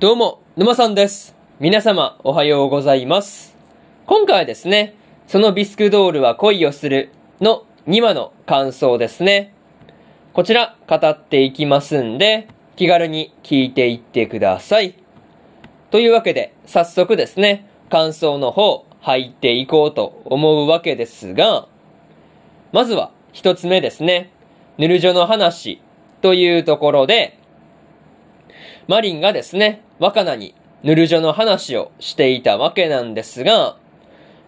どうも、沼さんです。皆様、おはようございます。今回はですね、そのビスクドールは恋をするの2話の感想ですね。こちら、語っていきますんで、気軽に聞いていってください。というわけで、早速ですね、感想の方、入っていこうと思うわけですが、まずは、一つ目ですね、ヌルジョの話というところで、マリンがですね、若菜にヌルジョの話をしていたわけなんですが、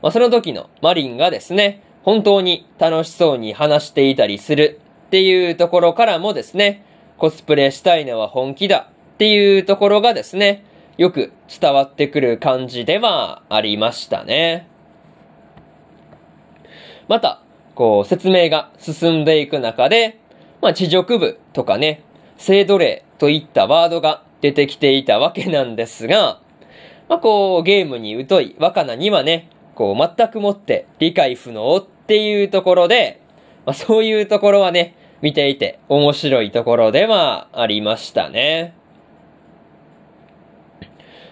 まあ、その時のマリンがですね、本当に楽しそうに話していたりするっていうところからもですね、コスプレしたいのは本気だっていうところがですね、よく伝わってくる感じではありましたね。また、こう説明が進んでいく中で、まあ、地辱部とかね、性奴隷といったワードが出てきていたわけなんですが、まあ、こう、ゲームに疎い若菜にはね、こう、全くもって理解不能っていうところで、まあ、そういうところはね、見ていて面白いところではありましたね。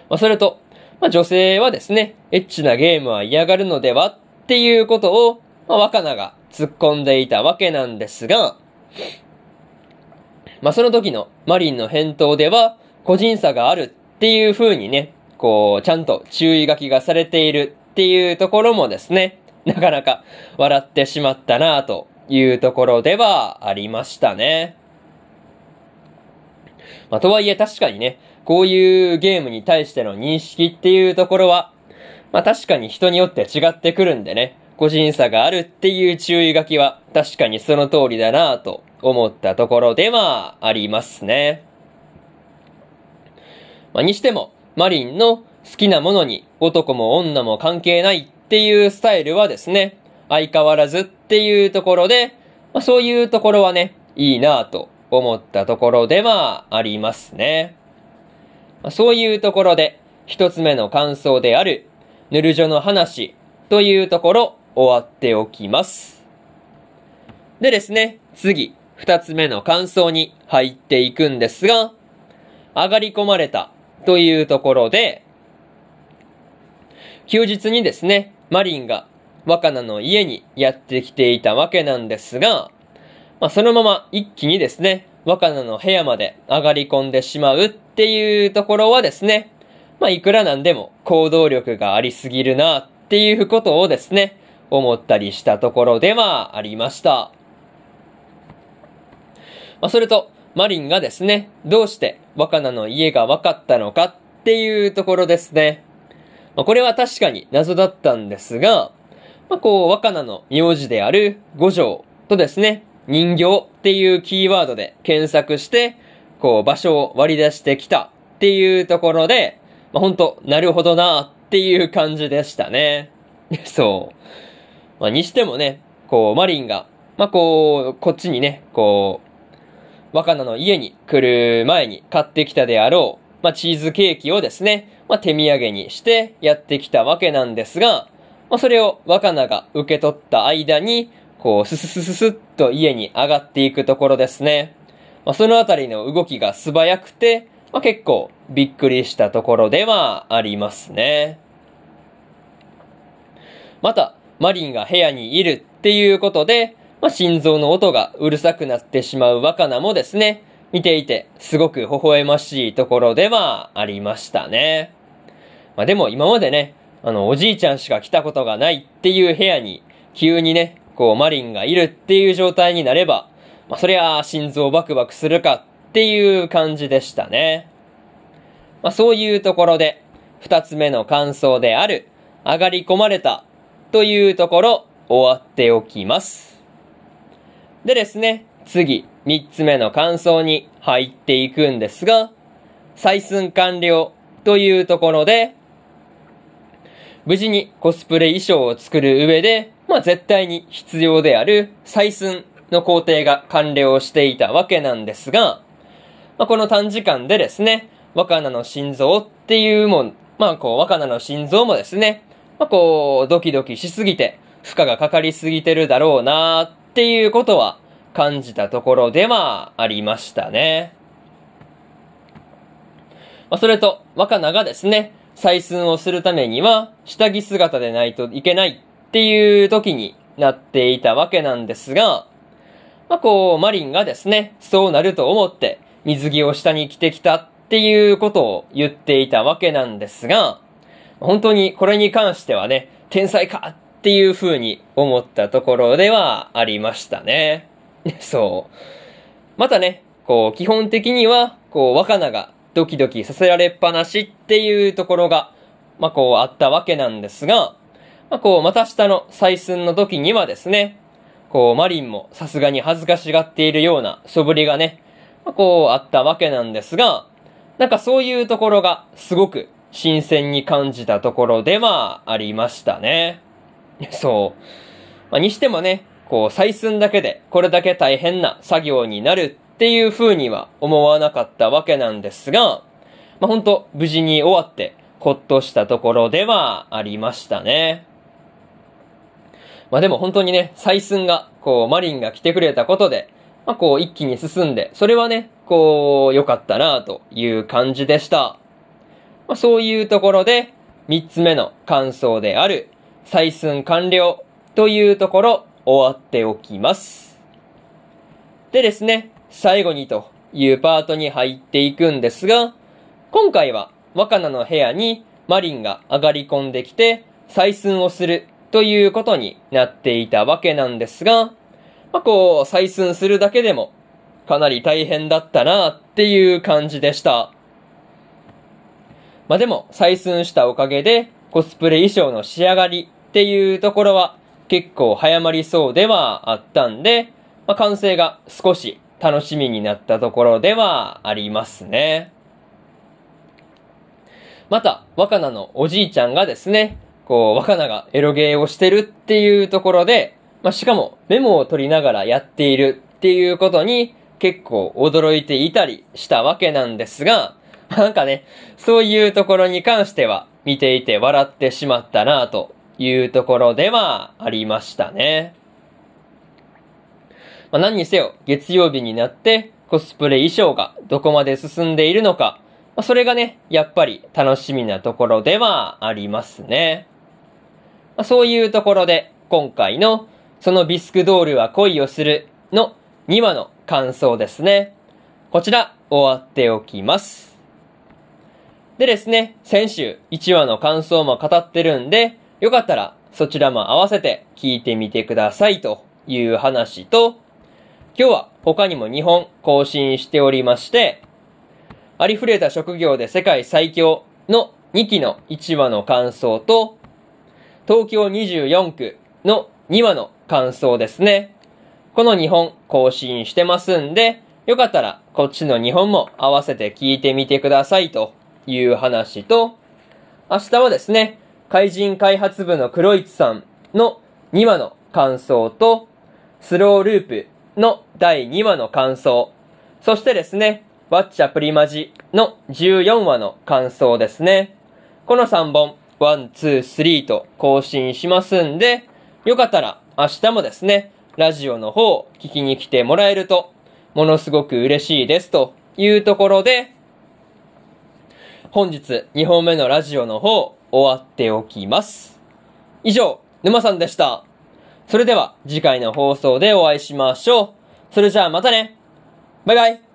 まあ、それと、まあ、女性はですね、エッチなゲームは嫌がるのではっていうことを、まあ、若菜が突っ込んでいたわけなんですが、まあ、その時のマリンの返答では、個人差があるっていう風にね、こう、ちゃんと注意書きがされているっていうところもですね、なかなか笑ってしまったなというところではありましたね。まあ、とはいえ確かにね、こういうゲームに対しての認識っていうところは、まあ確かに人によって違ってくるんでね、個人差があるっていう注意書きは確かにその通りだなと思ったところではありますね。まあ、にしても、マリンの好きなものに男も女も関係ないっていうスタイルはですね、相変わらずっていうところで、まあ、そういうところはね、いいなぁと思ったところではありますね。まあ、そういうところで、一つ目の感想である、ヌルジョの話というところ終わっておきます。でですね、次、二つ目の感想に入っていくんですが、上がり込まれたというところで、休日にですね、マリンが若菜の家にやってきていたわけなんですが、まあ、そのまま一気にですね、若菜の部屋まで上がり込んでしまうっていうところはですね、まあ、いくらなんでも行動力がありすぎるなっていうことをですね、思ったりしたところではありました。まあ、それと、マリンがですね、どうして若菜の家が分かったのかっていうところですね。まあ、これは確かに謎だったんですが、まあ、こう、若菜の名字である五条とですね、人形っていうキーワードで検索して、こう、場所を割り出してきたっていうところで、まあ、ほんと、なるほどなっていう感じでしたね。そう。まあ、にしてもね、こう、マリンが、まあ、こう、こっちにね、こう、若菜の家に来る前に買ってきたであろう、まあ、チーズケーキをですね、まあ、手土産にしてやってきたわけなんですが、まあ、それを若菜が受け取った間に、こう、スススススッと家に上がっていくところですね。まあ、そのあたりの動きが素早くて、まあ、結構びっくりしたところではありますね。また、マリンが部屋にいるっていうことで、まあ、心臓の音がうるさくなってしまう若菜もですね、見ていてすごく微笑ましいところではありましたね。まあ、でも今までね、あの、おじいちゃんしか来たことがないっていう部屋に、急にね、こう、マリンがいるっていう状態になれば、まあ、そりゃ心臓バクバクするかっていう感じでしたね。まあ、そういうところで、二つ目の感想である、上がり込まれたというところ、終わっておきます。でですね、次、三つ目の感想に入っていくんですが、採寸完了というところで、無事にコスプレ衣装を作る上で、まあ絶対に必要である採寸の工程が完了していたわけなんですが、まあこの短時間でですね、若菜の心臓っていうもん、まあこう若菜の心臓もですね、まあこうドキドキしすぎて負荷がかかりすぎてるだろうなっていうことは感じたところではありましたね。まあ、それと、若菜がですね、採寸をするためには、下着姿でないといけないっていう時になっていたわけなんですが、まあ、こう、マリンがですね、そうなると思って、水着を下に着てきたっていうことを言っていたわけなんですが、本当にこれに関してはね、天才かっていう風に思ったところではありましたね。そう。またね、こう、基本的には、こう、若菜がドキドキさせられっぱなしっていうところが、まあ、こう、あったわけなんですが、まあ、こう、また下の採寸の時にはですね、こう、マリンもさすがに恥ずかしがっているような素振りがね、まあ、こう、あったわけなんですが、なんかそういうところがすごく新鮮に感じたところではありましたね。そう。まあ、にしてもね、こう、採寸だけでこれだけ大変な作業になるっていう風には思わなかったわけなんですが、まあ、ほんと無事に終わってほっとしたところではありましたね。まあでも本当にね、採寸が、こう、マリンが来てくれたことで、まあこう一気に進んで、それはね、こう、良かったなという感じでした。まあそういうところで、三つ目の感想である、採寸完了というところ終わっておきます。でですね、最後にというパートに入っていくんですが、今回は若菜の部屋にマリンが上がり込んできて採寸をするということになっていたわけなんですが、まあ、こう、採寸するだけでもかなり大変だったなっていう感じでした。まあ、でも採寸したおかげでコスプレ衣装の仕上がりっていうところは結構早まりそうではあったんで、まあ、完成が少し楽しみになったところではありますね。また、若菜のおじいちゃんがですね、こう、若菜がエロゲーをしてるっていうところで、まあ、しかもメモを取りながらやっているっていうことに結構驚いていたりしたわけなんですが、なんかね、そういうところに関しては見ていて笑ってしまったなというところではありましたね。まあ、何にせよ月曜日になってコスプレ衣装がどこまで進んでいるのか、まあ、それがね、やっぱり楽しみなところではありますね。まあ、そういうところで今回のそのビスクドールは恋をするの2話の感想ですね。こちら終わっておきます。でですね、先週1話の感想も語ってるんで、よかったらそちらも合わせて聞いてみてくださいという話と、今日は他にも2本更新しておりまして、ありふれた職業で世界最強の2期の1話の感想と、東京24区の2話の感想ですね。この2本更新してますんで、よかったらこっちの2本も合わせて聞いてみてくださいという話と、明日はですね、怪人開発部の黒市さんの2話の感想と、スローループの第2話の感想、そしてですね、ワッチャプリマジの14話の感想ですね。この3本、1、2、3と更新しますんで、よかったら明日もですね、ラジオの方を聞きに来てもらえると、ものすごく嬉しいですというところで、本日2本目のラジオの方終わっておきます。以上、沼さんでした。それでは次回の放送でお会いしましょう。それじゃあまたね。バイバイ。